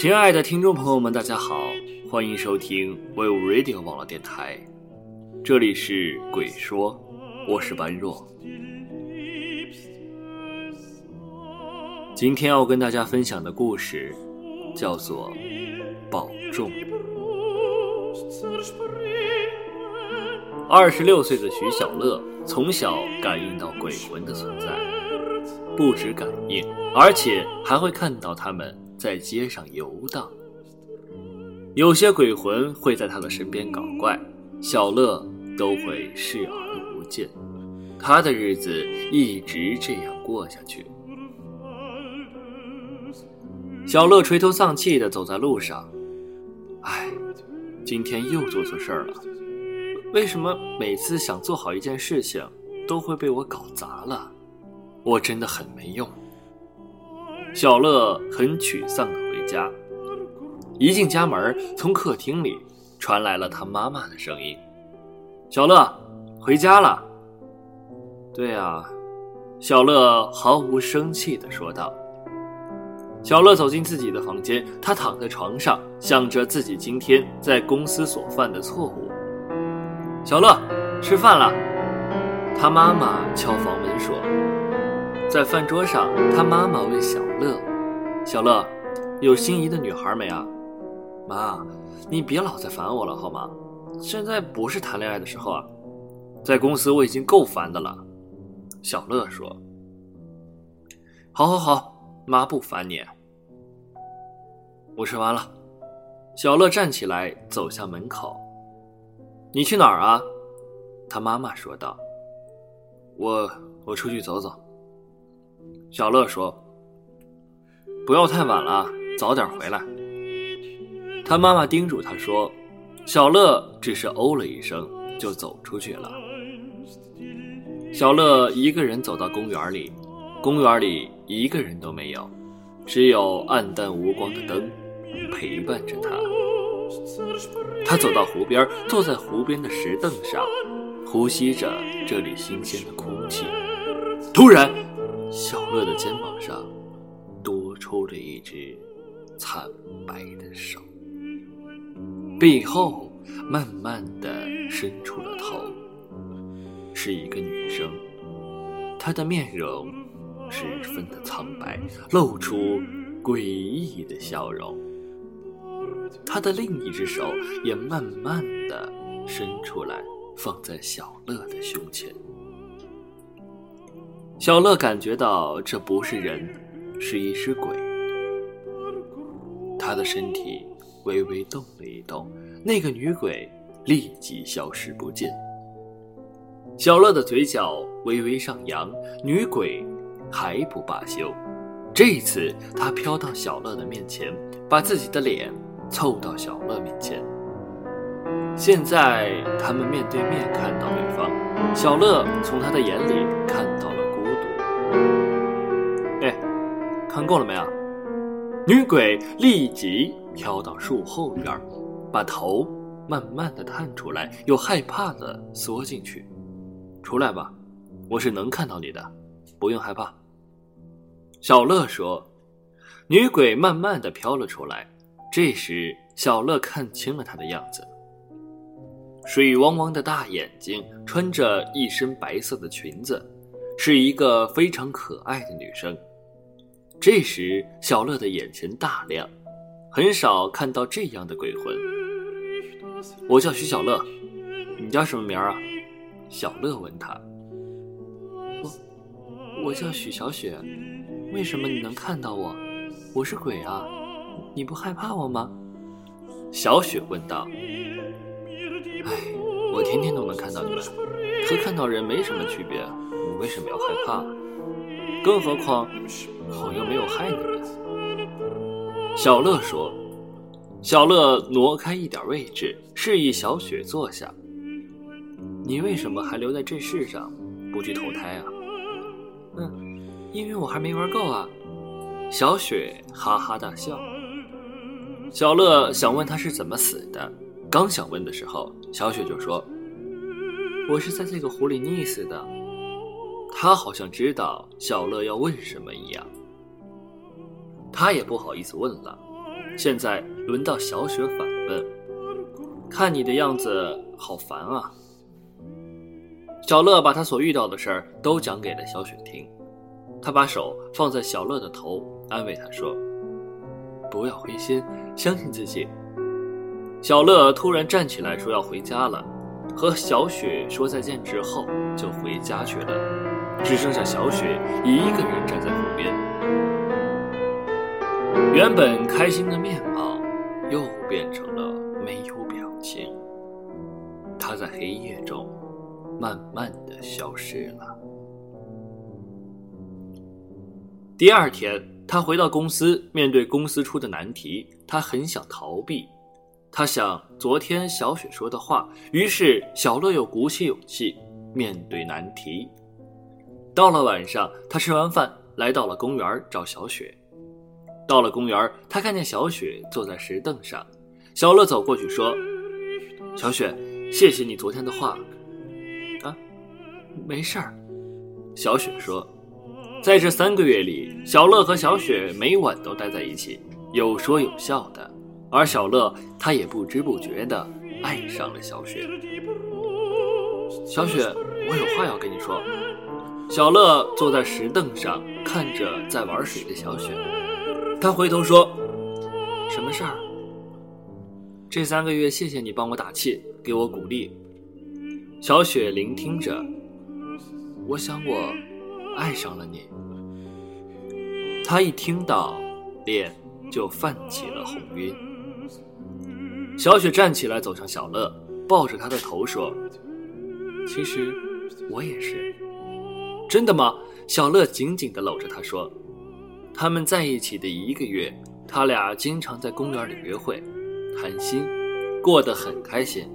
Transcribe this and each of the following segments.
亲爱的听众朋友们，大家好，欢迎收听 We Radio 网络电台，这里是鬼说，我是般若。今天要跟大家分享的故事叫做《保重》。二十六岁的徐小乐从小感应到鬼魂的存在，不止感应，而且还会看到他们。在街上游荡，有些鬼魂会在他的身边搞怪，小乐都会视而不见。他的日子一直这样过下去。小乐垂头丧气地走在路上，唉，今天又做错事儿了。为什么每次想做好一件事情，都会被我搞砸了？我真的很没用。小乐很沮丧的回家，一进家门，从客厅里传来了他妈妈的声音：“小乐，回家了。”“对啊。”小乐毫无生气的说道。小乐走进自己的房间，他躺在床上，想着自己今天在公司所犯的错误。小乐，吃饭了。他妈妈敲房门。在饭桌上，他妈妈问小乐：“小乐，有心仪的女孩没啊？”“妈，你别老在烦我了，好吗？现在不是谈恋爱的时候啊。在公司我已经够烦的了。”小乐说。“好，好，好，妈不烦你。”我吃完了。小乐站起来走向门口。“你去哪儿啊？”他妈妈说道。“我，我出去走走。”小乐说：“不要太晚了，早点回来。”他妈妈叮嘱他说：“小乐只是哦了一声，就走出去了。”小乐一个人走到公园里，公园里一个人都没有，只有暗淡无光的灯陪伴着他。他走到湖边，坐在湖边的石凳上，呼吸着这里新鲜的空气。突然，小乐的肩膀上多出了一只惨白的手，背后慢慢的伸出了头，是一个女生，她的面容十分的苍白，露出诡异的笑容。她的另一只手也慢慢的伸出来，放在小乐的胸前。小乐感觉到这不是人，是一只鬼。他的身体微微动了一动，那个女鬼立即消失不见。小乐的嘴角微微上扬，女鬼还不罢休。这一次，她飘到小乐的面前，把自己的脸凑到小乐面前。现在，他们面对面看到对方，小乐从他的眼里看到看够了没有？女鬼立即飘到树后边，把头慢慢的探出来，又害怕的缩进去。出来吧，我是能看到你的，不用害怕。小乐说。女鬼慢慢的飘了出来，这时小乐看清了她的样子。水汪汪的大眼睛，穿着一身白色的裙子，是一个非常可爱的女生。这时小乐的眼前大亮，很少看到这样的鬼魂。我叫徐小乐，你叫什么名啊？小乐问他。我，我叫许小雪，为什么你能看到我？我是鬼啊，你不害怕我吗？小雪问道。哎，我天天都能看到你们，和看到人没什么区别，你为什么要害怕？更何况我又没有害你。小乐说。小乐挪开一点位置，示意小雪坐下。你为什么还留在这世上，不去投胎啊？嗯，因为我还没玩够啊。小雪哈哈大笑。小乐想问他是怎么死的，刚想问的时候，小雪就说：“我是在这个湖里溺死的。”他好像知道小乐要问什么一样，他也不好意思问了。现在轮到小雪反问：“看你的样子，好烦啊！”小乐把他所遇到的事儿都讲给了小雪听。他把手放在小乐的头，安慰他说：“不要灰心，相信自己。”小乐突然站起来说要回家了，和小雪说再见之后就回家去了，只剩下小雪一个人站在湖边。原本开心的面貌又变成了没有表情，他在黑夜中慢慢的消失了。第二天，他回到公司，面对公司出的难题，他很想逃避。他想昨天小雪说的话，于是小乐又鼓起勇气面对难题。到了晚上，他吃完饭来到了公园找小雪。到了公园，他看见小雪坐在石凳上。小乐走过去说：“小雪，谢谢你昨天的话。”啊，没事儿。小雪说。在这三个月里，小乐和小雪每晚都待在一起，有说有笑的。而小乐他也不知不觉地爱上了小雪。小雪，我有话要跟你说。小乐坐在石凳上，看着在玩水的小雪，他回头说：“什么事儿？这三个月，谢谢你帮我打气，给我鼓励。”小雪聆听着，我想我。爱上了你，他一听到，脸就泛起了红晕。小雪站起来，走向小乐，抱着他的头说：“其实我也是。”真的吗？小乐紧紧地搂着他说：“他们在一起的一个月，他俩经常在公园里约会、谈心，过得很开心。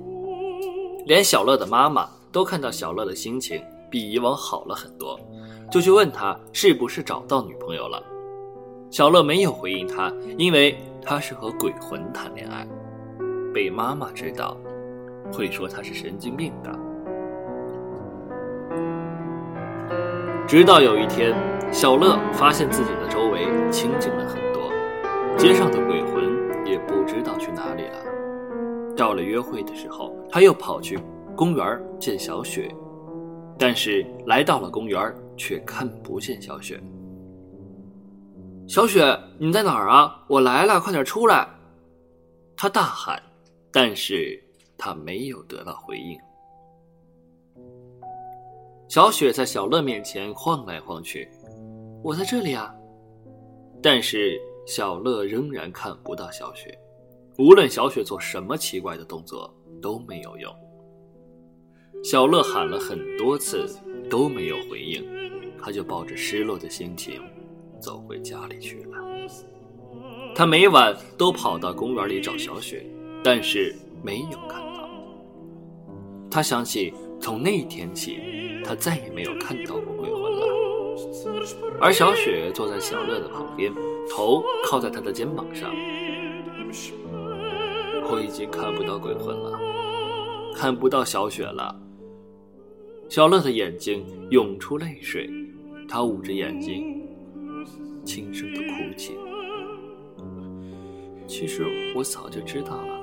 连小乐的妈妈都看到小乐的心情比以往好了很多。”就去问他是不是找到女朋友了。小乐没有回应他，因为他是和鬼魂谈恋爱，被妈妈知道，会说他是神经病的。直到有一天，小乐发现自己的周围清静了很多，街上的鬼魂也不知道去哪里了。到了约会的时候，他又跑去公园见小雪，但是来到了公园。却看不见小雪。小雪，你在哪儿啊？我来了，快点出来！他大喊，但是他没有得到回应。小雪在小乐面前晃来晃去，我在这里啊！但是小乐仍然看不到小雪，无论小雪做什么奇怪的动作都没有用。小乐喊了很多次都没有回应。他就抱着失落的心情走回家里去了。他每晚都跑到公园里找小雪，但是没有看到。他想起从那天起，他再也没有看到过鬼魂了。而小雪坐在小乐的旁边，头靠在他的肩膀上。我已经看不到鬼魂了，看不到小雪了。小乐的眼睛涌出泪水，他捂着眼睛，轻声的哭泣。其实我早就知道了，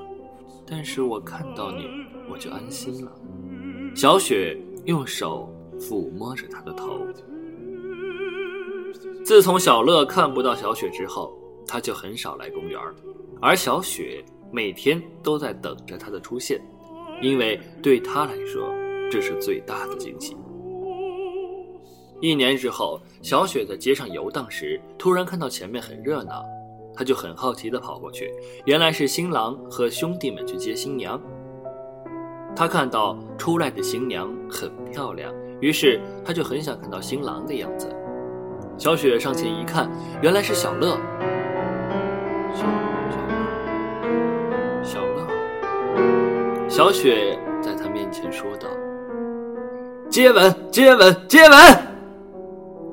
但是我看到你，我就安心了。小雪用手抚摸着他的头。自从小乐看不到小雪之后，他就很少来公园，而小雪每天都在等着他的出现，因为对他来说，这是最大的惊喜。一年之后，小雪在街上游荡时，突然看到前面很热闹。他就很好奇地跑过去，原来是新郎和兄弟们去接新娘。他看到出来的新娘很漂亮，于是他就很想看到新郎的样子。小雪上前一看，原来是小乐。小乐，小雪在他面前说道：“接吻，接吻，接吻！”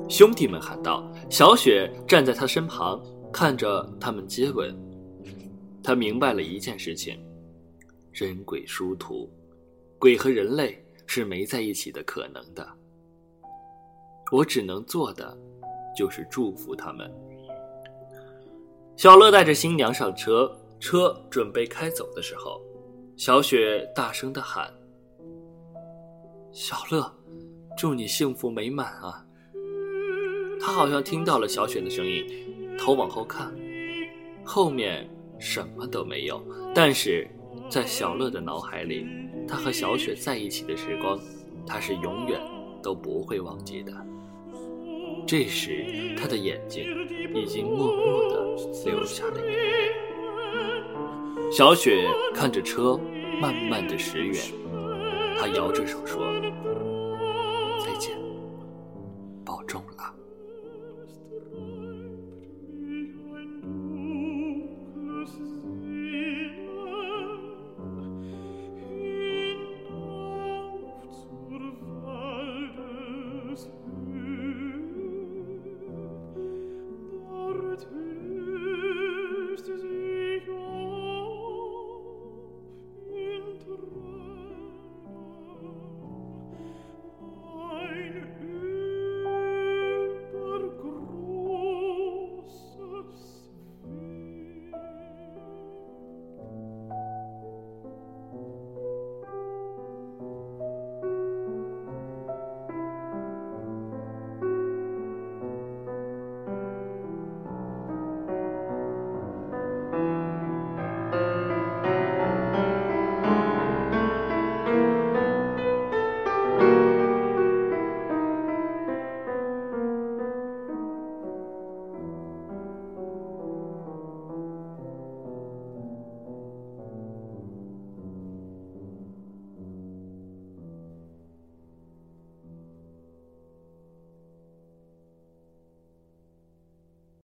兄弟们喊道。小雪站在他身旁。看着他们接吻，他明白了一件事情：人鬼殊途，鬼和人类是没在一起的可能的。我只能做的，就是祝福他们。小乐带着新娘上车，车准备开走的时候，小雪大声的喊：“小乐，祝你幸福美满啊！”他好像听到了小雪的声音。头往后看，后面什么都没有。但是，在小乐的脑海里，他和小雪在一起的时光，他是永远都不会忘记的。这时，他的眼睛已经默默的流下了眼泪。小雪看着车慢慢的驶远，他摇着手说：“